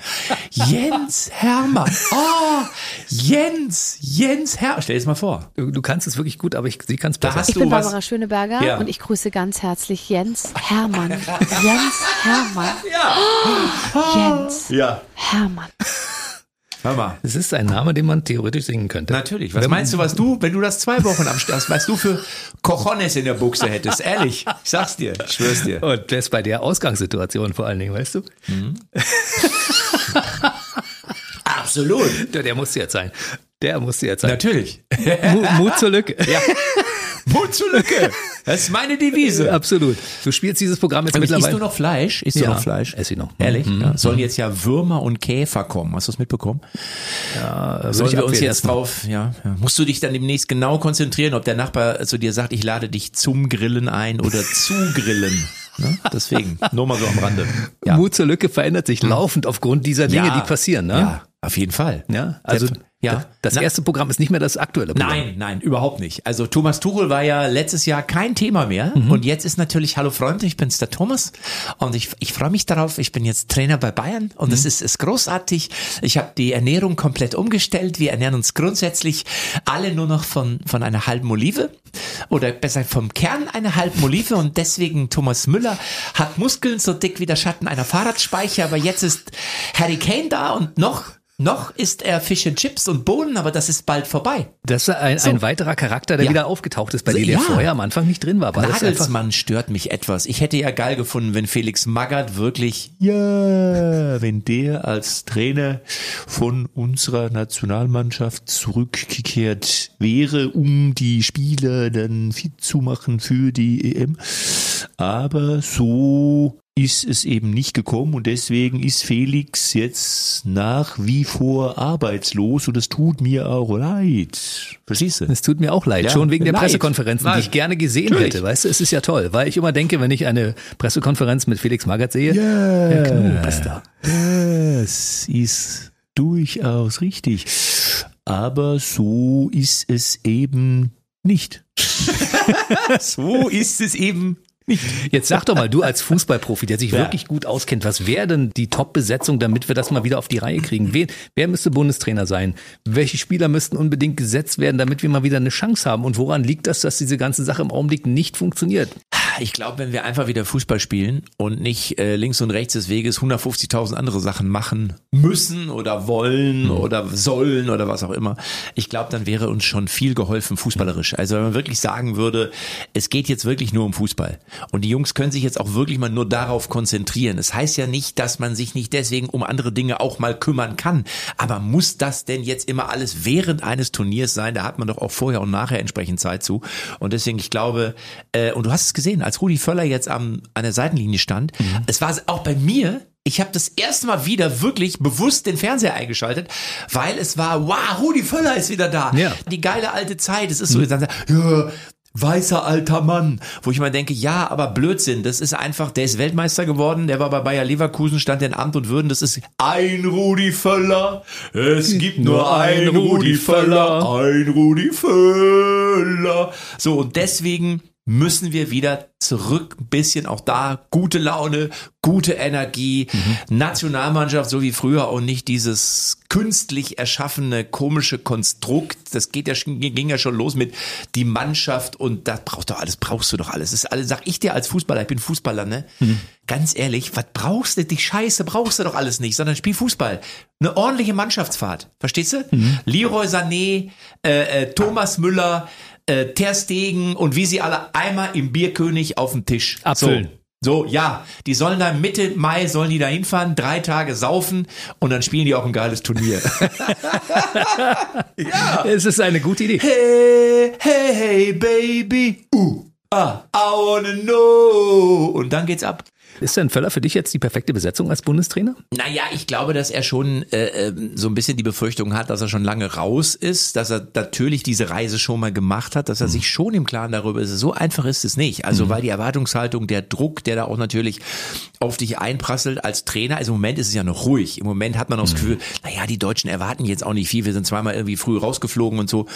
B: Jens Hermann. Oh, Jens, Jens Hermann. Stell dir das mal vor.
A: Du, du kannst es wirklich gut, aber ich, sie kann es
B: Da
A: besser.
B: hast
D: Ich
B: du
D: bin
B: was.
D: Barbara Schöneberger
B: Ja.
D: und ich grüße ganz herzlich Jens Hermann. Jens Hermann. Jens
B: Ja.
D: Hermann.
B: Hör mal.
A: Es ist ein Name, den man theoretisch singen könnte.
B: Natürlich. Was meinst du, was du, wenn du das zwei Wochen am Start, was du für Cojones in der Buchse hättest? Ehrlich. Ich sag's dir. Ich schwör's dir.
A: Und das bei der Ausgangssituation vor allen Dingen, weißt du?
B: Absolut.
A: Der, der musste jetzt sein. Der musste jetzt sein.
B: Natürlich.
A: Mu- Mut zur Lücke. Ja,
B: Mut zur Lücke. Das ist meine Devise.
A: absolut. Du spielst dieses Programm jetzt
B: Aber isst
A: mittlerweile.
B: du noch Fleisch? Isst
A: Ja,
B: du noch Fleisch?
A: esse ich noch.
B: Ehrlich?
A: Mhm.
B: Ja. Sollen jetzt ja Würmer und Käfer kommen. Hast du es mitbekommen?
A: Würde
B: Sollen
A: ich
B: wir uns jetzt drauf, ja, ja. Musst du dich dann demnächst genau konzentrieren, ob der Nachbar zu dir sagt, ich lade dich zum Grillen ein oder zu Grillen. Ne? Deswegen, nur mal so am Rande. Ja.
A: Mut zur Lücke verändert sich laufend aufgrund dieser Dinge,
B: Ja.
A: die passieren, ne?
B: Ja, auf jeden Fall.
A: Ja, also
B: ja.
A: das
B: Na-
A: erste Programm ist nicht mehr das aktuelle Programm.
B: Nein, nein, überhaupt nicht. Also Thomas Tuchel war ja letztes Jahr kein Thema mehr
A: Mhm.
B: und jetzt ist natürlich Hallo Freunde, ich bin's der Thomas und ich, ich freue mich darauf. Ich bin jetzt Trainer bei Bayern und
A: Mhm.
B: es ist, ist großartig. Ich habe die Ernährung komplett umgestellt. Wir ernähren uns grundsätzlich alle nur noch von von einer halben Olive oder besser vom Kern einer halben Olive und deswegen Thomas Müller hat Muskeln so dick wie der Schatten einer Fahrradspeicher, aber jetzt ist Harry Kane da und noch noch isst er Fish and Chips und Bohnen, aber das ist bald vorbei.
A: Das ist ein, ein weiterer Charakter, der
B: Ja.
A: wieder aufgetaucht ist, bei dem
B: Ja.
A: der vorher am Anfang nicht drin war.
B: Nagelsmann stört mich etwas. Ich hätte ja geil gefunden, wenn Felix Magath wirklich, ja, wenn der als Trainer von unserer Nationalmannschaft zurückgekehrt wäre, um die Spieler dann fit zu machen für die EM. Aber so ist es eben nicht gekommen und deswegen ist Felix jetzt nach wie vor arbeitslos und es tut mir auch leid. Verstehst du?
A: es tut mir auch leid,
B: Ja,
A: schon wegen der
B: leid.
A: Pressekonferenzen, die
B: Leid.
A: ich gerne gesehen
B: Natürlich.
A: hätte. Weißt du, es ist ja toll, weil ich immer denke, wenn ich eine Pressekonferenz mit Felix Magath sehe, Herr Knob ist da.
B: Das ist durchaus richtig. Aber so ist es eben nicht. so ist es eben
A: Jetzt sag doch mal, du als Fußballprofi, der sich
B: Ja.
A: wirklich gut auskennt, was wäre denn die Top-Besetzung, damit wir das mal wieder auf die Reihe kriegen? Wen, wer müsste Bundestrainer sein? Welche Spieler müssten unbedingt gesetzt werden, damit wir mal wieder eine Chance haben? Und woran liegt das, dass diese ganze Sache im Augenblick nicht funktioniert?
B: Ich glaube, wenn wir einfach wieder Fußball spielen und nicht äh, links und rechts des Weges 150.000 andere Sachen machen müssen oder wollen oder sollen oder was auch immer, ich glaube, dann wäre uns schon viel geholfen fußballerisch. Also wenn man wirklich sagen würde, es geht jetzt wirklich nur um Fußball und die Jungs können sich jetzt auch wirklich mal nur darauf konzentrieren. Es heißt ja nicht, dass man sich nicht deswegen um andere Dinge auch mal kümmern kann, aber muss das denn jetzt immer alles während eines Turniers sein? Da hat man doch auch vorher und nachher entsprechend Zeit zu und deswegen, ich glaube, äh, und du hast es gesehen, als Rudi Völler jetzt am, an der Seitenlinie stand, es war auch bei mir, ich habe das erste Mal wieder wirklich bewusst den Fernseher eingeschaltet, weil es war, wow, Rudi Völler ist wieder da.
A: Ja.
B: Die geile alte Zeit. Es ist so, dann, ja, weißer alter Mann, wo ich mal denke, ja, aber Blödsinn, das ist einfach, der ist Weltmeister geworden, der war bei Bayer Leverkusen, stand in Amt und Würden, das ist ein Rudi Völler, es gibt nur ein Rudi Völler, ein Rudi Völler. So, und deswegen müssen wir wieder zurück, ein bisschen auch da, gute Laune, gute Energie, Nationalmannschaft so wie früher und nicht dieses künstlich erschaffene komische Konstrukt. Das geht ja ging ja schon los mit die Mannschaft und das braucht doch alles, brauchst du doch alles. Das ist alles, sag ich dir als Fußballer, ich bin Fußballer, ne? Ganz ehrlich, was brauchst du? Die Scheiße brauchst du doch alles nicht, sondern spiel Fußball. Eine ordentliche Mannschaftsfahrt. Verstehst du? Leroy Sané, äh, äh, Thomas Müller, äh, Ter Stegen und wie sie alle einmal im Bierkönig auf dem Tisch.
A: Abfüllen.
B: So. So, ja, die sollen da Mitte Mai sollen die da hinfahren, drei Tage saufen und dann spielen die auch ein geiles Turnier.
A: Es ist eine gute Idee.
B: hey, hey, hey, baby, uh, ah, I wanna know. Und dann geht's ab.
A: Ist denn Völler für dich jetzt die perfekte Besetzung als Bundestrainer?
B: Naja, ich glaube, dass er schon äh, äh, so ein bisschen die Befürchtung hat, dass er schon lange raus ist, dass er natürlich diese Reise schon mal gemacht hat, dass er sich schon im Klaren darüber ist. So einfach ist es nicht. Also weil die Erwartungshaltung, der Druck, der da auch natürlich auf dich einprasselt als Trainer, also im Moment ist es ja noch ruhig. Im Moment hat man auch das Gefühl, naja, die Deutschen erwarten jetzt auch nicht viel. Wir sind zweimal irgendwie früh rausgeflogen und so.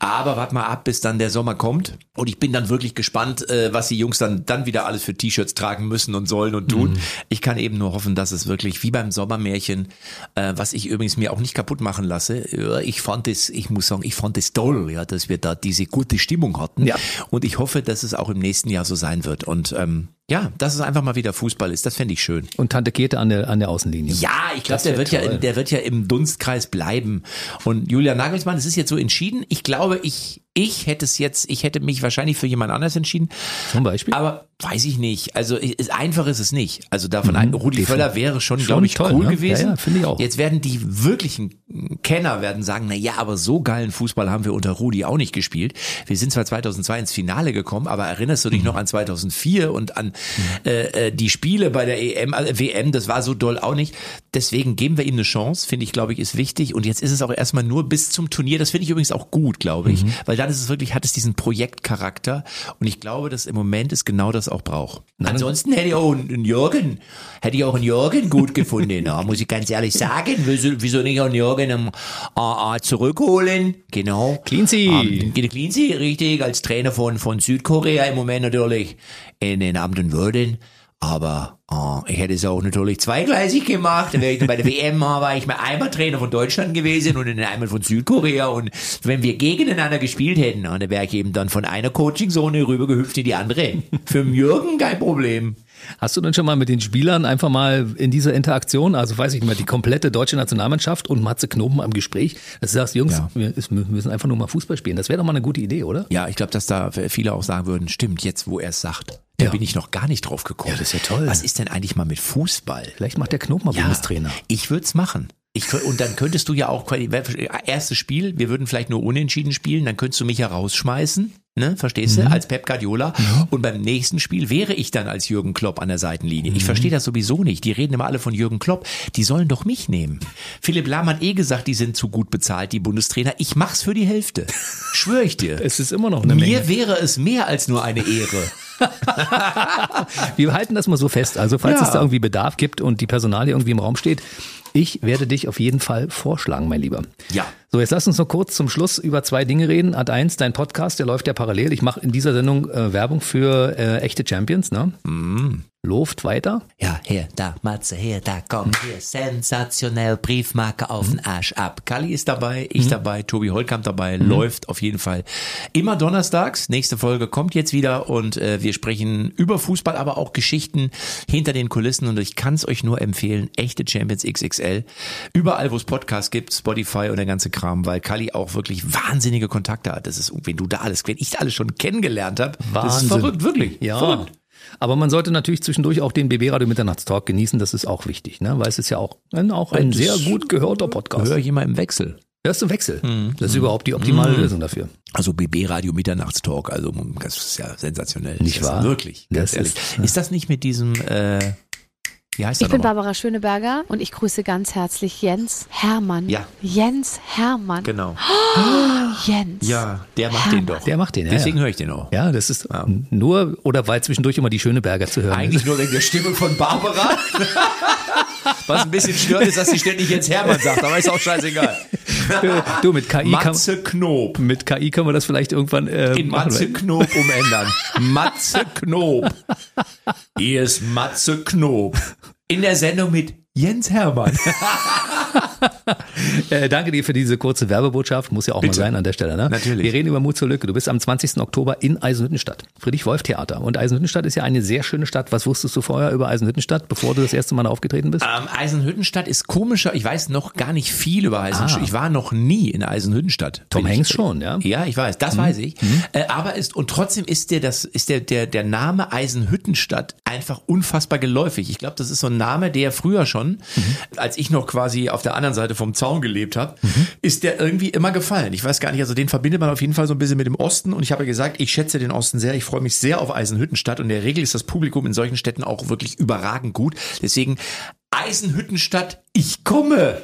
B: Aber wart mal ab, bis dann der Sommer kommt. Und ich bin dann wirklich gespannt, äh, was die Jungs dann, dann wieder alles für T-Shirts tragen müssen und sollen und tun. Ich kann eben nur hoffen, dass es wirklich wie beim Sommermärchen, äh, was ich übrigens mir auch nicht kaputt machen lasse. Ja, ich fand es, ich muss sagen, ich fand es toll, ja, dass wir da diese gute Stimmung hatten.
A: Ja.
B: Und ich hoffe, dass es auch im nächsten Jahr so sein wird. Und ähm, ja, dass es einfach mal wieder Fußball ist, das fände ich schön.
A: Und Tante Kete an der, an der Außenlinie.
B: Ja, ich glaube, der wird ja,
A: toll.
B: der wird ja im Dunstkreis bleiben. Und Julian Nagelsmann, es ist jetzt so entschieden. Ich glaube, ich, ich hätte es jetzt, ich hätte mich wahrscheinlich für jemand anders entschieden.
A: Zum Beispiel?
B: Aber weiß ich nicht. Also ist, einfach ist es nicht. Also davon ein, Rudi. Völler wäre schon,
A: Schon
B: glaube ich,
A: toll,
B: cool
A: ne?
B: gewesen.
A: Ja, ja, finde ich auch.
B: Jetzt werden die wirklichen Kenner werden sagen, na ja, aber so geilen Fußball haben wir unter Rudi auch nicht gespielt. Wir sind zwar 2002 ins Finale gekommen, aber erinnerst du dich noch an 2004 und an äh, äh, die Spiele bei der EM, äh, WM, das war so doll auch nicht. Deswegen geben wir ihm eine Chance, finde ich, glaube ich, ist wichtig. Und jetzt ist es auch erstmal nur bis zum Turnier. Das finde ich übrigens auch gut, glaube ich, weil dann ist es wirklich, hat es diesen Projektcharakter. Und ich glaube, dass im Moment es genau das auch braucht. Ansonsten hätte ich auch einen Jürgen, hätte ich auch einen Jürgen gut gefunden, ja, muss ich ganz ehrlich sagen. Wieso, wieso nicht auch einen Jürgen am AA zurückholen? Genau.
A: Cleansy.
B: Ähm, Gide Cleansy, richtig, als Trainer von, von Südkorea im Moment natürlich in den Amt und Würden. Aber äh, ich hätte es auch natürlich zweigleisig gemacht. Dann wäre ich bei der WM war ich mal einmal Trainer von Deutschland gewesen und dann einmal von Südkorea. Und wenn wir gegeneinander gespielt hätten, äh, dann wäre ich eben dann von einer Coachingzone rübergehüpft in die andere. Für Jürgen kein Problem.
A: Hast du denn schon mal mit den Spielern einfach mal in dieser Interaktion, also weiß ich nicht mehr, die komplette deutsche Nationalmannschaft und Matze Knoben am Gespräch, dass du sagst, Jungs,
B: Ja.
A: wir müssen einfach nur mal Fußball spielen. Das wäre doch mal eine gute Idee, oder?
B: Ja, ich glaube, dass da viele auch sagen würden, stimmt, jetzt wo er es sagt. Da
A: Ja.
B: bin ich noch gar nicht drauf gekommen.
A: Ja, das ist ja toll.
B: Was ist denn eigentlich mal mit Fußball?
A: Vielleicht macht der Knoben mal Bundestrainer.
B: Ich würde es machen. Ich, und dann könntest du ja auch, erstes Spiel, wir würden vielleicht nur unentschieden spielen, dann könntest du mich ja rausschmeißen, ne, verstehst
A: Mhm.
B: du, als Pep Guardiola. Und beim nächsten Spiel wäre ich dann als Jürgen Klopp an der Seitenlinie.
A: Mhm.
B: Ich verstehe das sowieso nicht. Die reden immer alle von Jürgen Klopp. Die sollen doch mich nehmen. Philipp Lahm hat eh gesagt, die sind zu gut bezahlt, die Bundestrainer. Ich mach's für die Hälfte. Schwöre ich dir.
A: Es ist immer noch eine
B: Mir
A: Menge.
B: wäre es mehr als nur eine Ehre.
A: Wir halten das mal so fest. Also falls
B: Ja.
A: es da irgendwie Bedarf gibt und die Personalie irgendwie im Raum steht, Ich werde dich auf jeden Fall vorschlagen, mein Lieber.
B: Ja.
A: So, jetzt lass uns noch kurz zum Schluss über zwei Dinge reden. Ad 1, dein Podcast, der läuft ja parallel. Ich mache in dieser Sendung äh, Werbung für äh, echte Champions, ne?
B: Mm.
A: Loft weiter.
C: Ja, hier, da, Matze, hier, da, komm, hier, sensationell, Briefmarke auf den Arsch ab.
B: Kali ist dabei, ich dabei, Tobi Holkamp dabei, läuft auf jeden Fall immer donnerstags. Nächste Folge kommt jetzt wieder und äh, wir sprechen über Fußball, aber auch Geschichten hinter den Kulissen und ich kann es euch nur empfehlen, echte Champions XXL. Überall, wo es Podcasts gibt, Spotify und der ganze Kram, weil Kali auch wirklich wahnsinnige Kontakte hat. Das ist, wenn du da alles, wenn ich alles schon kennengelernt habe, das ist verrückt, wirklich.
A: Ja.
B: Verrückt.
A: Aber man sollte natürlich zwischendurch auch den BB Radio Mitternachtstalk genießen. Das ist auch wichtig, ne? Weil es ist ja auch ein, auch ein sehr gut gehörter Podcast.
B: Höre ich immer im Wechsel.
A: Hörst du Wechsel? Das ist überhaupt die optimale Lösung dafür.
B: Also BB Radio Mitternachtstalk, also das ist ja sensationell.
A: Nicht wahr?
B: Ist wirklich, ganz
A: Das
B: ehrlich.
A: ist-
B: Ist, das nicht mit diesem, äh, wie heißt
D: Ich
B: der
D: bin
B: nochmal?
D: Barbara Schöneberger und ich grüße ganz herzlich Jens Hermann.
B: Ja.
D: Jens Hermann.
B: Genau.
D: Jens.
B: Ja, der macht den doch.
A: Der macht den, ja.
B: Deswegen
A: ja.
B: höre ich den auch.
A: Ja, das ist nur, oder weil zwischendurch immer die Schöneberger zu hören
B: Eigentlich nur wegen der Stimme von Barbara. Was ein bisschen stört, ist, dass sie ständig jetzt Hermann sagt, aber ist auch scheißegal.
A: Du, mit KI, kann,
B: Matze Knob.
A: mit KI kann man das vielleicht irgendwann äh,
B: In
A: machen.
B: Matze Knob umändern. Matze Knob. Hier ist Matze Knob. In der Sendung mit Jens Hermann.
A: Äh, danke dir für diese kurze Werbebotschaft. Muss ja auch
B: Bitte.
A: mal sein an der Stelle. Ne?
B: Natürlich.
A: Wir reden über Mut zur Lücke. Du bist am 20. Oktober in Eisenhüttenstadt. Friedrich-Wolf-Theater. Und Eisenhüttenstadt ist ja eine sehr schöne Stadt. Was wusstest du vorher über Eisenhüttenstadt, bevor du das erste Mal aufgetreten bist?
B: Ähm, Eisenhüttenstadt ist komischer. Ich weiß noch gar nicht viel über Eisenhüttenstadt.
A: Ah.
B: Ich war noch nie in Eisenhüttenstadt.
A: Tom Hanks schon, ja?
B: Ja, ich weiß, das weiß ich. Äh, aber ist, und trotzdem ist der, das, ist der, der, der Name Eisenhüttenstadt einfach unfassbar geläufig. Ich glaube, das ist so ein Name, der früher schon, als ich noch quasi auf der anderen Seite vom Zaun gelebt habe, ist der irgendwie immer gefallen. Ich weiß gar nicht, also den verbindet man auf jeden Fall so ein bisschen mit dem Osten. Und ich habe ja gesagt, ich schätze den Osten sehr. Ich freue mich sehr auf Eisenhüttenstadt. Und in der Regel ist das Publikum in solchen Städten auch wirklich überragend gut. Deswegen Eisenhüttenstadt, ich komme.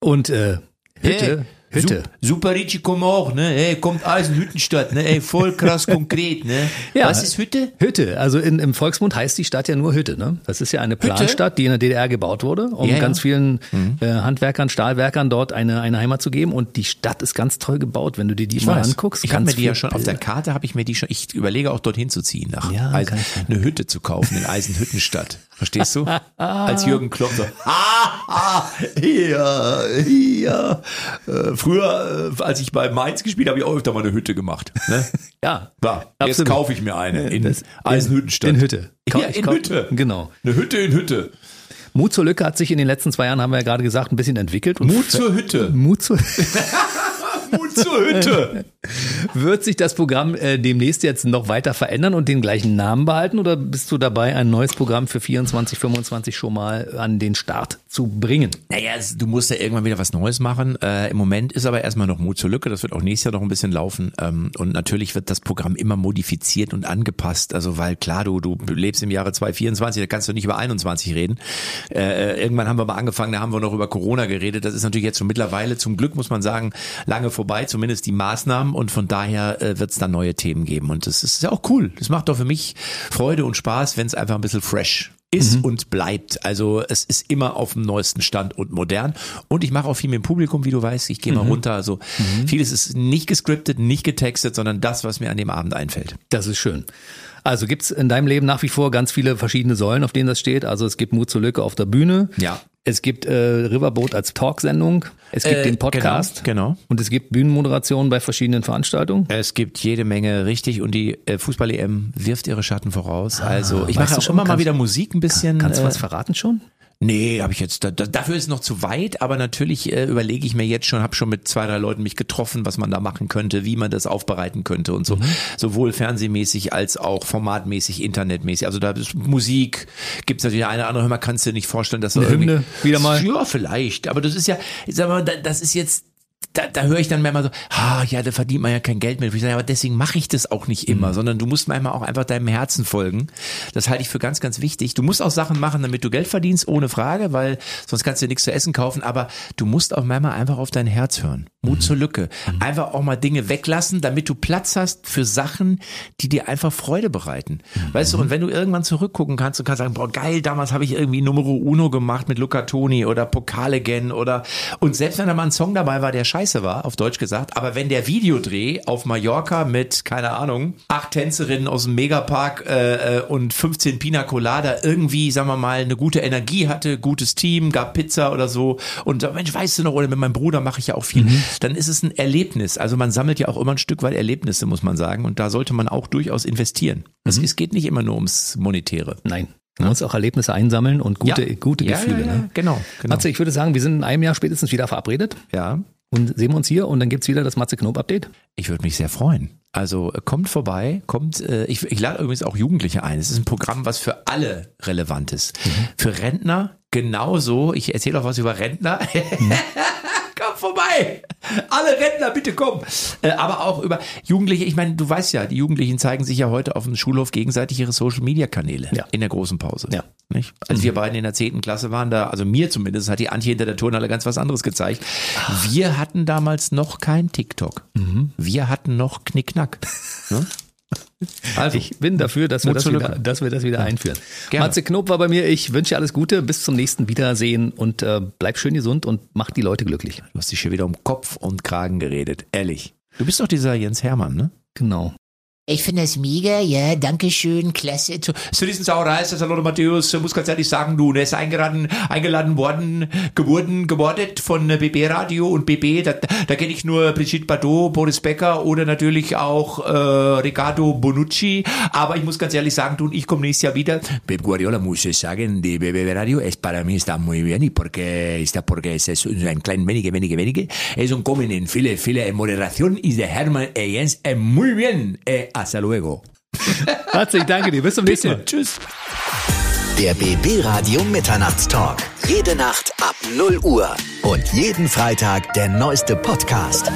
A: Und äh, Hütte,
B: Hey,
A: Hütte.
B: Su- Super Ricci komm auch, ne? Hey, kommt Eisenhüttenstadt, ne? Ey, voll krass konkret, ne?
A: Ja.
B: Was ist Hütte?
A: Hütte, also in, im Volksmund heißt die Stadt ja nur Hütte. Ne? Das ist ja eine Planstadt, die in der DDR gebaut wurde, um
B: Ja, ja.
A: ganz vielen äh, Handwerkern, Stahlwerkern dort eine, eine Heimat zu geben. Und die Stadt ist ganz toll gebaut, wenn du dir die mal anguckst.
B: Ich habe mir die ja schon auf der. Karte habe ich mir die schon. Ich überlege auch dorthin zu ziehen nach
A: Ja,
B: Eisen,
A: ich
B: eine Hütte zu kaufen in Eisenhüttenstadt. Verstehst du? Als Jürgen Klopp so. Ah, ah, hier, hier. Äh, früher, äh, als ich bei Mainz gespielt habe, habe ich auch öfter mal eine Hütte gemacht. Ne?
A: Ja,
B: War, jetzt kaufe ich mir eine in
A: Das-
B: Eisenhüttenstadt.
A: In Hütte.
B: Ja,
A: Ich
B: in Hütte.
A: Genau.
B: Eine Hütte in Hütte.
A: Mut zur Lücke hat sich in den letzten zwei Jahren, haben wir ja gerade gesagt, ein bisschen entwickelt.
B: Mut zur Hütte.
A: Mut zur
B: Mut zur Hütte.
A: Wird sich das Programm äh, demnächst jetzt noch weiter verändern und den gleichen Namen behalten oder bist du dabei, ein neues Programm für 24, 25 schon mal an den Start zu bringen?
B: Naja, du musst ja irgendwann wieder was Neues machen. Äh, Im Moment ist aber erstmal noch Mut zur Lücke. Das wird auch nächstes Jahr noch ein bisschen laufen. Ähm, und natürlich wird das Programm immer modifiziert und angepasst. Also weil klar, du, du lebst im Jahre 2024, da kannst du nicht über 21 reden. Äh, irgendwann haben wir mal angefangen, da haben wir noch über Corona geredet. Das ist natürlich jetzt schon mittlerweile, zum Glück muss man sagen, lange vorbei, zumindest die Maßnahmen. Und von daher äh, wird es dann neue Themen geben. Und das ist ja auch cool. Das macht doch für mich Freude und Spaß, wenn es einfach ein bisschen fresh ist und bleibt. Also es ist immer auf dem neuesten Stand und modern. Und ich mache auch viel mit dem Publikum, wie du weißt. Ich gehe mal runter. Also vieles ist nicht gescriptet, nicht getextet, sondern das, was mir an dem Abend einfällt.
A: Das ist schön. Also gibt's in deinem Leben nach wie vor ganz viele verschiedene Säulen, auf denen das steht. Also es gibt Mut zur Lücke auf der Bühne.
B: Ja.
A: Es gibt äh, Riverboat als Talksendung. Es gibt
B: Äh,
A: den Podcast.
B: genau, genau.
A: Und es gibt Bühnenmoderationen bei verschiedenen Veranstaltungen.
B: Es gibt jede Menge richtig und die äh, Fußball-EM wirft ihre Schatten voraus. also ich mache auch
A: schon,
B: immer mal wieder Musik ein bisschen.
A: Kannst du
B: äh,
A: was verraten schon?
B: Nee, habe ich jetzt. Da, da, dafür ist es noch zu weit, aber natürlich äh, überlege ich mir jetzt schon, habe schon mit zwei, drei Leuten mich getroffen, was man da machen könnte, wie man das aufbereiten könnte und so.
A: Mhm.
B: Sowohl fernsehmäßig als auch formatmäßig, internetmäßig. Also da ist Musik, gibt's natürlich eine oder andere, man kannst dir nicht vorstellen, dass da
A: Eine
B: irgendwie-
A: Hymne wieder mal?
B: Ja, vielleicht. Aber das ist ja, ich sag mal, da- das ist jetzt da, da höre ich dann manchmal so, ah, ja, da verdient man ja kein Geld mit. Ich sage, aber deswegen mache ich das auch nicht immer, sondern du musst manchmal auch einfach deinem Herzen folgen. Das halte ich für ganz, ganz wichtig. Du musst auch Sachen machen, damit du Geld verdienst, ohne Frage, weil sonst kannst du dir nichts zu essen kaufen. Aber du musst auch manchmal einfach auf dein Herz hören. Mut zur Lücke. Einfach auch mal Dinge weglassen, damit du Platz hast für Sachen, die dir einfach Freude bereiten. Weißt du, und wenn du irgendwann zurückgucken kannst und kannst sagen, boah, geil, damals habe ich irgendwie Numero Uno gemacht mit Luca Toni oder Pokalegen oder, und selbst wenn da mal ein Song dabei war, der scheiße war, auf Deutsch gesagt, aber wenn der Videodreh auf Mallorca mit, keine Ahnung, acht Tänzerinnen aus dem Megapark äh, äh, und 15 Pina Colada irgendwie, sagen wir mal, eine gute Energie hatte, gutes Team, gab Pizza oder so und Mensch, weißt du noch, oder mit meinem Bruder mache ich ja auch viel, dann ist es ein Erlebnis. Also man sammelt ja auch immer ein Stück weit Erlebnisse, muss man sagen. Und da sollte man auch durchaus investieren. Es, es geht nicht immer nur ums Monetäre.
A: Nein. Man muss auch Erlebnisse einsammeln und gute,
B: Ja.
A: gute Gefühle.
B: ja, ja,
A: Ne?
B: genau, genau.
A: Matze, ich würde sagen, wir sind in einem Jahr spätestens wieder verabredet
B: Ja.
A: Und sehen wir uns hier und dann gibt's wieder das Matze Knob Update.
B: Ich würde mich sehr freuen. Also äh, kommt vorbei, kommt, äh, ich, ich lade übrigens auch Jugendliche ein. Es ist ein Programm, was für alle relevant ist. Für Rentner genauso. Ich erzähle auch was über Rentner. Komm vorbei! Alle Rentner, bitte komm! Äh, aber auch über Jugendliche, ich meine, du weißt ja, die Jugendlichen zeigen sich ja heute auf dem Schulhof gegenseitig ihre Social Media Kanäle
A: Ja.
B: in der großen Pause.
A: Ja.
B: Nicht? Als wir beiden in der zehnten Klasse waren, da, also mir zumindest, hat die Antje hinter der Turnhalle ganz was anderes gezeigt. Wir hatten damals noch kein TikTok. Wir hatten noch Knickknack. Ne? Also,
A: Ich bin dafür, dass wir, das wieder, dass wir das wieder einführen.
B: Gerne.
A: Matze Knob war bei mir. Ich wünsche dir alles Gute. Bis zum nächsten Wiedersehen und äh, bleib schön gesund und mach die Leute glücklich.
B: du hast dich hier wieder um Kopf und Kragen geredet. Ehrlich. Du bist doch dieser Jens Hermann, ne?
A: Genau.
C: Ich finde das mega, ja, danke schön, klasse.
B: Zu, zu diesen Sauerei ist das Hallo Matthäus, muss ganz ehrlich sagen, du, der ist eingeladen, eingeladen worden, geworden, gewordet von äh, BB Radio und BB, da, da kenne ich nur Brigitte Bardot, Boris Becker oder natürlich auch äh, Riccardo Bonucci, aber ich muss ganz ehrlich sagen, du und ich komme nächstes Jahr wieder. Pep Guardiola muss ich sagen, die BB Radio es para mí está muy bien y porque está porque es, es ein klein wenige, wenige, wenige, es un kommen in viele, viele en moderación y der Hermann Jens eh, muy bien, eh, hasta luego.
A: Matze, ich danke dir. Bis zum nächsten Mal.
B: Tschüss.
E: Der BB Radio Mitternachtstalk. Jede Nacht ab 0 Uhr. Und jeden Freitag der neueste Podcast.